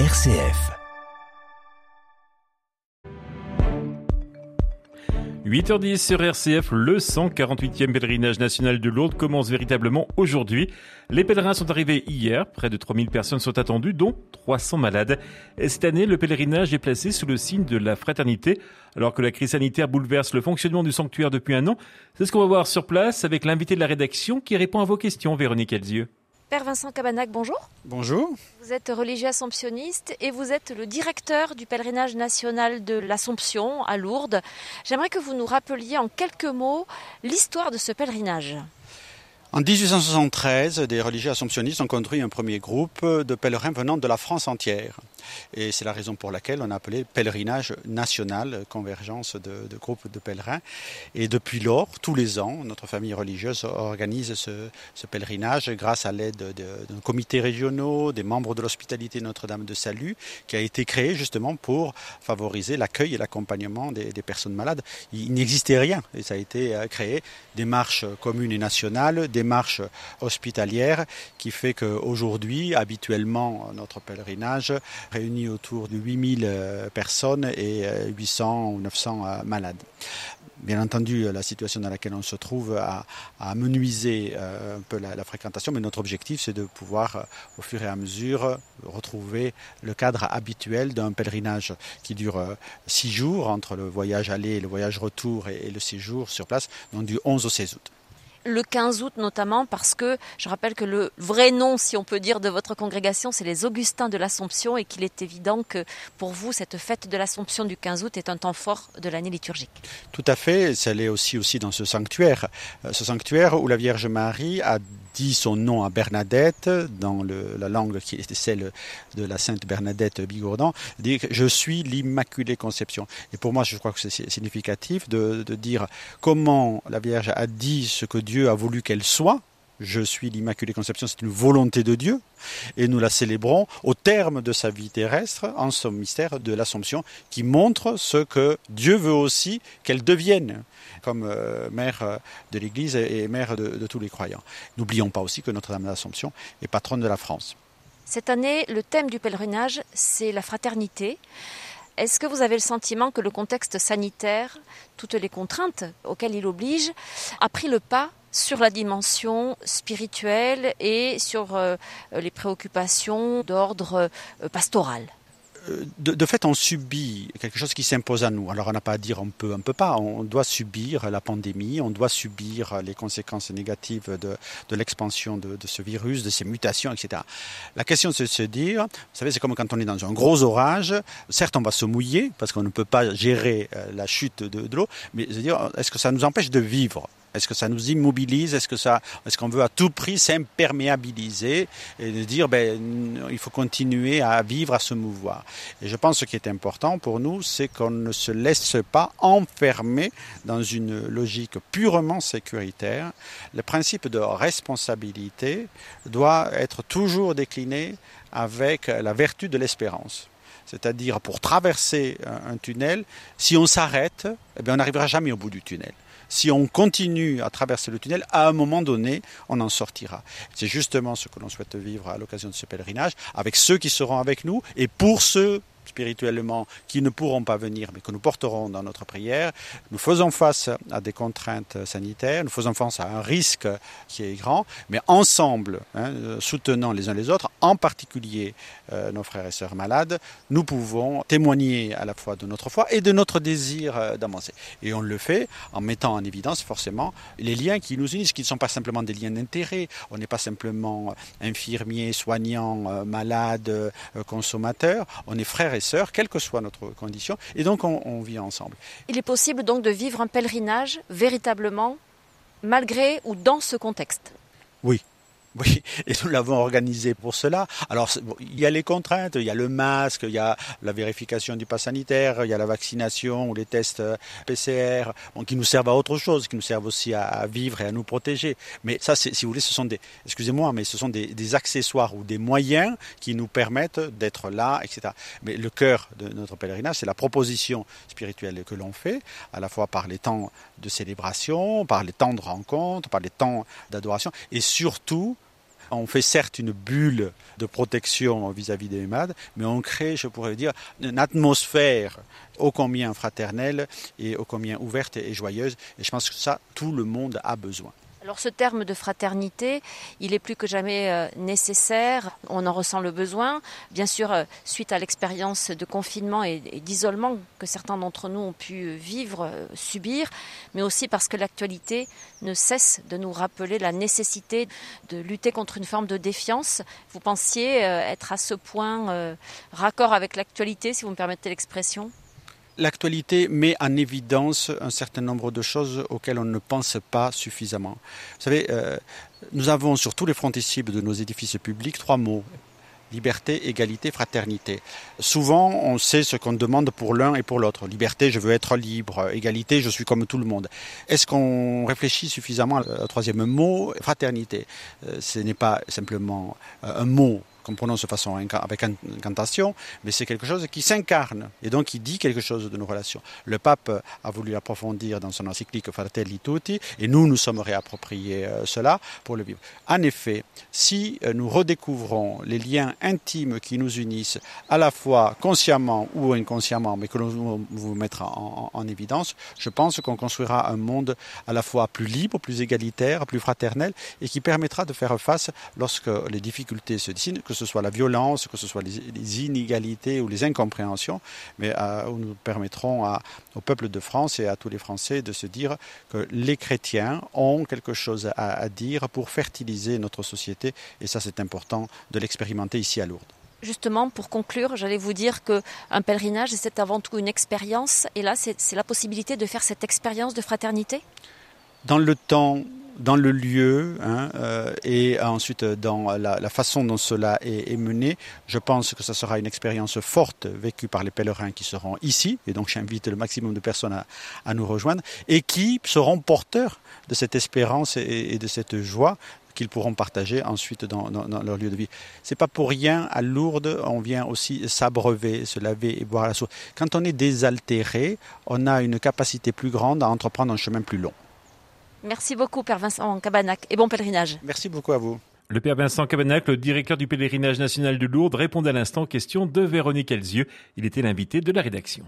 RCF. 8h10 sur RCF, le 148e pèlerinage national de Lourdes commence véritablement aujourd'hui. Les pèlerins sont arrivés hier, près de 3000 personnes sont attendues, dont 300 malades. Et cette année, le pèlerinage est placé sous le signe de la fraternité, alors que la crise sanitaire bouleverse le fonctionnement du sanctuaire depuis un an. C'est ce qu'on va voir sur place avec l'invité de la rédaction qui répond à vos questions, Véronique Elzieux. Père Vincent Cabanac, bonjour. Bonjour. Vous êtes religieux assomptionniste et vous êtes le directeur du pèlerinage national de l'Assomption à Lourdes. J'aimerais que vous nous rappeliez en quelques mots l'histoire de ce pèlerinage. En 1873, des religieux assomptionnistes ont construit un premier groupe de pèlerins venant de la France entière. Et c'est la raison pour laquelle on a appelé pèlerinage national, convergence de, groupes de pèlerins. Et depuis lors, tous les ans, notre famille religieuse organise ce, pèlerinage grâce à l'aide de, de, comités régionaux, des membres de l'hospitalité Notre-Dame de Salut, qui a été créé justement pour favoriser l'accueil et l'accompagnement des, des, personnes malades. Il, n'existait rien et ça a été créé, des marches communes et nationales, des marche hospitalière qui fait qu'aujourd'hui, habituellement, notre pèlerinage réunit autour de 8000 personnes et 800 ou 900 malades. Bien entendu, la situation dans laquelle on se trouve a, amenuisé un peu la, la, fréquentation, mais notre objectif, c'est de pouvoir, au fur et à mesure, retrouver le cadre habituel d'un pèlerinage qui dure six jours entre le voyage aller et le voyage retour et, et le séjour sur place, donc du 11 au 16 août le 15 août notamment parce que je rappelle que le vrai nom, si on peut dire, de votre congrégation, c'est les Augustins de l'Assomption et qu'il est évident que pour vous, cette fête de l'Assomption du 15 août est un temps fort de l'année liturgique. Tout à fait, ça l'est aussi, aussi dans ce sanctuaire. Ce sanctuaire où la Vierge Marie a dit son nom à Bernadette, dans la langue qui était celle de la Sainte Bernadette Bigourdan, dit je suis l'Immaculée Conception. Et pour moi, je crois que c'est significatif de, de dire comment la Vierge a dit ce que Dieu a voulu qu'elle soit, je suis l'Immaculée Conception, c'est une volonté de Dieu, et nous la célébrons au terme de sa vie terrestre en son mystère de l'Assomption, qui montre ce que Dieu veut aussi qu'elle devienne, comme euh, mère de l'Église et mère de, de tous les croyants. N'oublions pas aussi que Notre-Dame de l'Assomption est patronne de la France. Cette année, le thème du pèlerinage, c'est la fraternité. Est-ce que vous avez le sentiment que le contexte sanitaire, toutes les contraintes auxquelles il oblige, a pris le pas sur la dimension spirituelle et sur euh, les préoccupations d'ordre euh, pastoral de, de, fait, on subit quelque chose qui s'impose à nous. Alors, on n'a pas à dire on peut, on peut pas. On doit subir la pandémie, on doit subir les conséquences négatives de, l'expansion de, ce virus, de ces mutations, etc. La question, c'est de se dire, vous savez, c'est comme quand on est dans un gros orage. Certes, on va se mouiller parce qu'on ne peut pas gérer la chute de, l'eau, mais se dire, est-ce que ça nous empêche de vivre? Est-ce que ça nous immobilise? Est-ce que ça, est-ce qu'on veut à tout prix s'imperméabiliser et de dire ben il faut continuer à vivre, à se mouvoir? Et je pense que ce qui est important pour nous, c'est qu'on ne se laisse pas enfermer dans une logique purement sécuritaire. Le principe de responsabilité doit être toujours décliné avec la vertu de l'espérance. C'est-à-dire pour traverser un tunnel, si on s'arrête, eh on n'arrivera jamais au bout du tunnel si on continue à traverser le tunnel, à un moment donné, on en sortira. C'est justement ce que l'on souhaite vivre à l'occasion de ce pèlerinage, avec ceux qui seront avec nous et pour ceux spirituellement qui ne pourront pas venir mais que nous porterons dans notre prière. Nous faisons face à des contraintes sanitaires, nous faisons face à un risque qui est grand, mais ensemble, hein, soutenant les uns les autres, en particulier euh, nos frères et sœurs malades, nous pouvons témoigner à la fois de notre foi et de notre désir euh, d'avancer. Et on le fait en mettant en évidence forcément les liens qui nous unissent, qui ne sont pas simplement des liens d'intérêt. On n'est pas simplement infirmier, soignant, euh, malade, euh, consommateur. On est frères et sœurs, quelle que soit notre condition, et donc on, on vit ensemble. Il est possible donc de vivre un pèlerinage véritablement malgré ou dans ce contexte? Oui, oui, et nous l'avons organisé pour cela. Alors, il y a les contraintes, il y a le masque, il y a la vérification du pass sanitaire, il y a la vaccination ou les tests PCR, bon, qui nous servent à autre chose, qui nous servent aussi à, vivre et à nous protéger. Mais ça, si vous voulez, ce sont des, excusez-moi, mais ce sont des, accessoires ou des moyens qui nous permettent d'être là, etc. Mais le cœur de notre pèlerinage, c'est la proposition spirituelle que l'on fait, à la fois par les temps de célébration, par les temps de rencontre, par les temps d'adoration, et surtout on fait certes une bulle de protection vis-à-vis des malades, mais on crée, je pourrais dire, une atmosphère ô combien fraternelle et ô combien ouverte et joyeuse. Et je pense que ça, tout le monde a besoin. Alors ce terme de fraternité, il est plus que jamais euh, nécessaire, on en ressent le besoin, bien sûr euh, suite à l'expérience de confinement et d'isolement que certains d'entre nous ont pu vivre, euh, subir, mais aussi parce que l'actualité ne cesse de nous rappeler la nécessité de lutter contre une forme de défiance. Vous pensiez être à ce point raccord avec l'actualité, si vous me permettez l'expression? L'actualité met en évidence un certain nombre de choses auxquelles on ne pense pas suffisamment. Vous savez, euh, nous avons sur tous les frontispices de nos édifices publics trois mots liberté, égalité, fraternité. Souvent, on sait ce qu'on demande pour l'un et pour l'autre. Liberté, je veux être libre. Égalité, je suis comme tout le monde. Est-ce qu'on réfléchit suffisamment au troisième mot, fraternité euh, Ce n'est pas simplement euh, un mot qu'on prononce de façon avec incantation, mais c'est quelque chose qui s'incarne et donc qui dit quelque chose de nos relations. Le pape a voulu approfondir dans son encyclique Fratelli Tutti et nous nous sommes réappropriés euh, cela pour le vivre. En effet, si euh, nous redécouvrons les liens intimes qui nous unissent, à la fois consciemment ou inconsciemment, mais que nous vous mettra en, en évidence, je pense qu'on construira un monde à la fois plus libre, plus égalitaire, plus fraternel et qui permettra de faire face lorsque les difficultés se dessinent, ce soit la violence, que ce soit les, inégalités ou les incompréhensions, mais euh, nous permettrons au peuple de France et à tous les Français de se dire que les chrétiens ont quelque chose à, dire pour fertiliser notre société, et ça c'est important de l'expérimenter ici à Lourdes. Justement, pour conclure, j'allais vous dire qu'un pèlerinage, c'est avant tout une expérience, et là, c'est la possibilité de faire cette expérience de fraternité? Dans le temps dans le lieu hein, euh, et ensuite dans la, façon dont cela est, mené, je pense que ce sera une expérience forte vécue par les pèlerins qui seront ici, et donc j'invite le maximum de personnes à, nous rejoindre, et qui seront porteurs de cette espérance et, de cette joie qu'ils pourront partager ensuite dans, leur lieu de vie. C'est pas pour rien à Lourdes, on vient aussi s'abreuver, se laver et boire la source. Quand on est désaltéré, on a une capacité plus grande à entreprendre un chemin plus long. Merci beaucoup, Père Vincent Cabanac, et bon pèlerinage. Merci beaucoup à vous. Le Père Vincent Cabanac, le directeur du pèlerinage national de Lourdes, répondait à l'instant aux questions de Véronique Elzieux. Il était l'invité de la rédaction.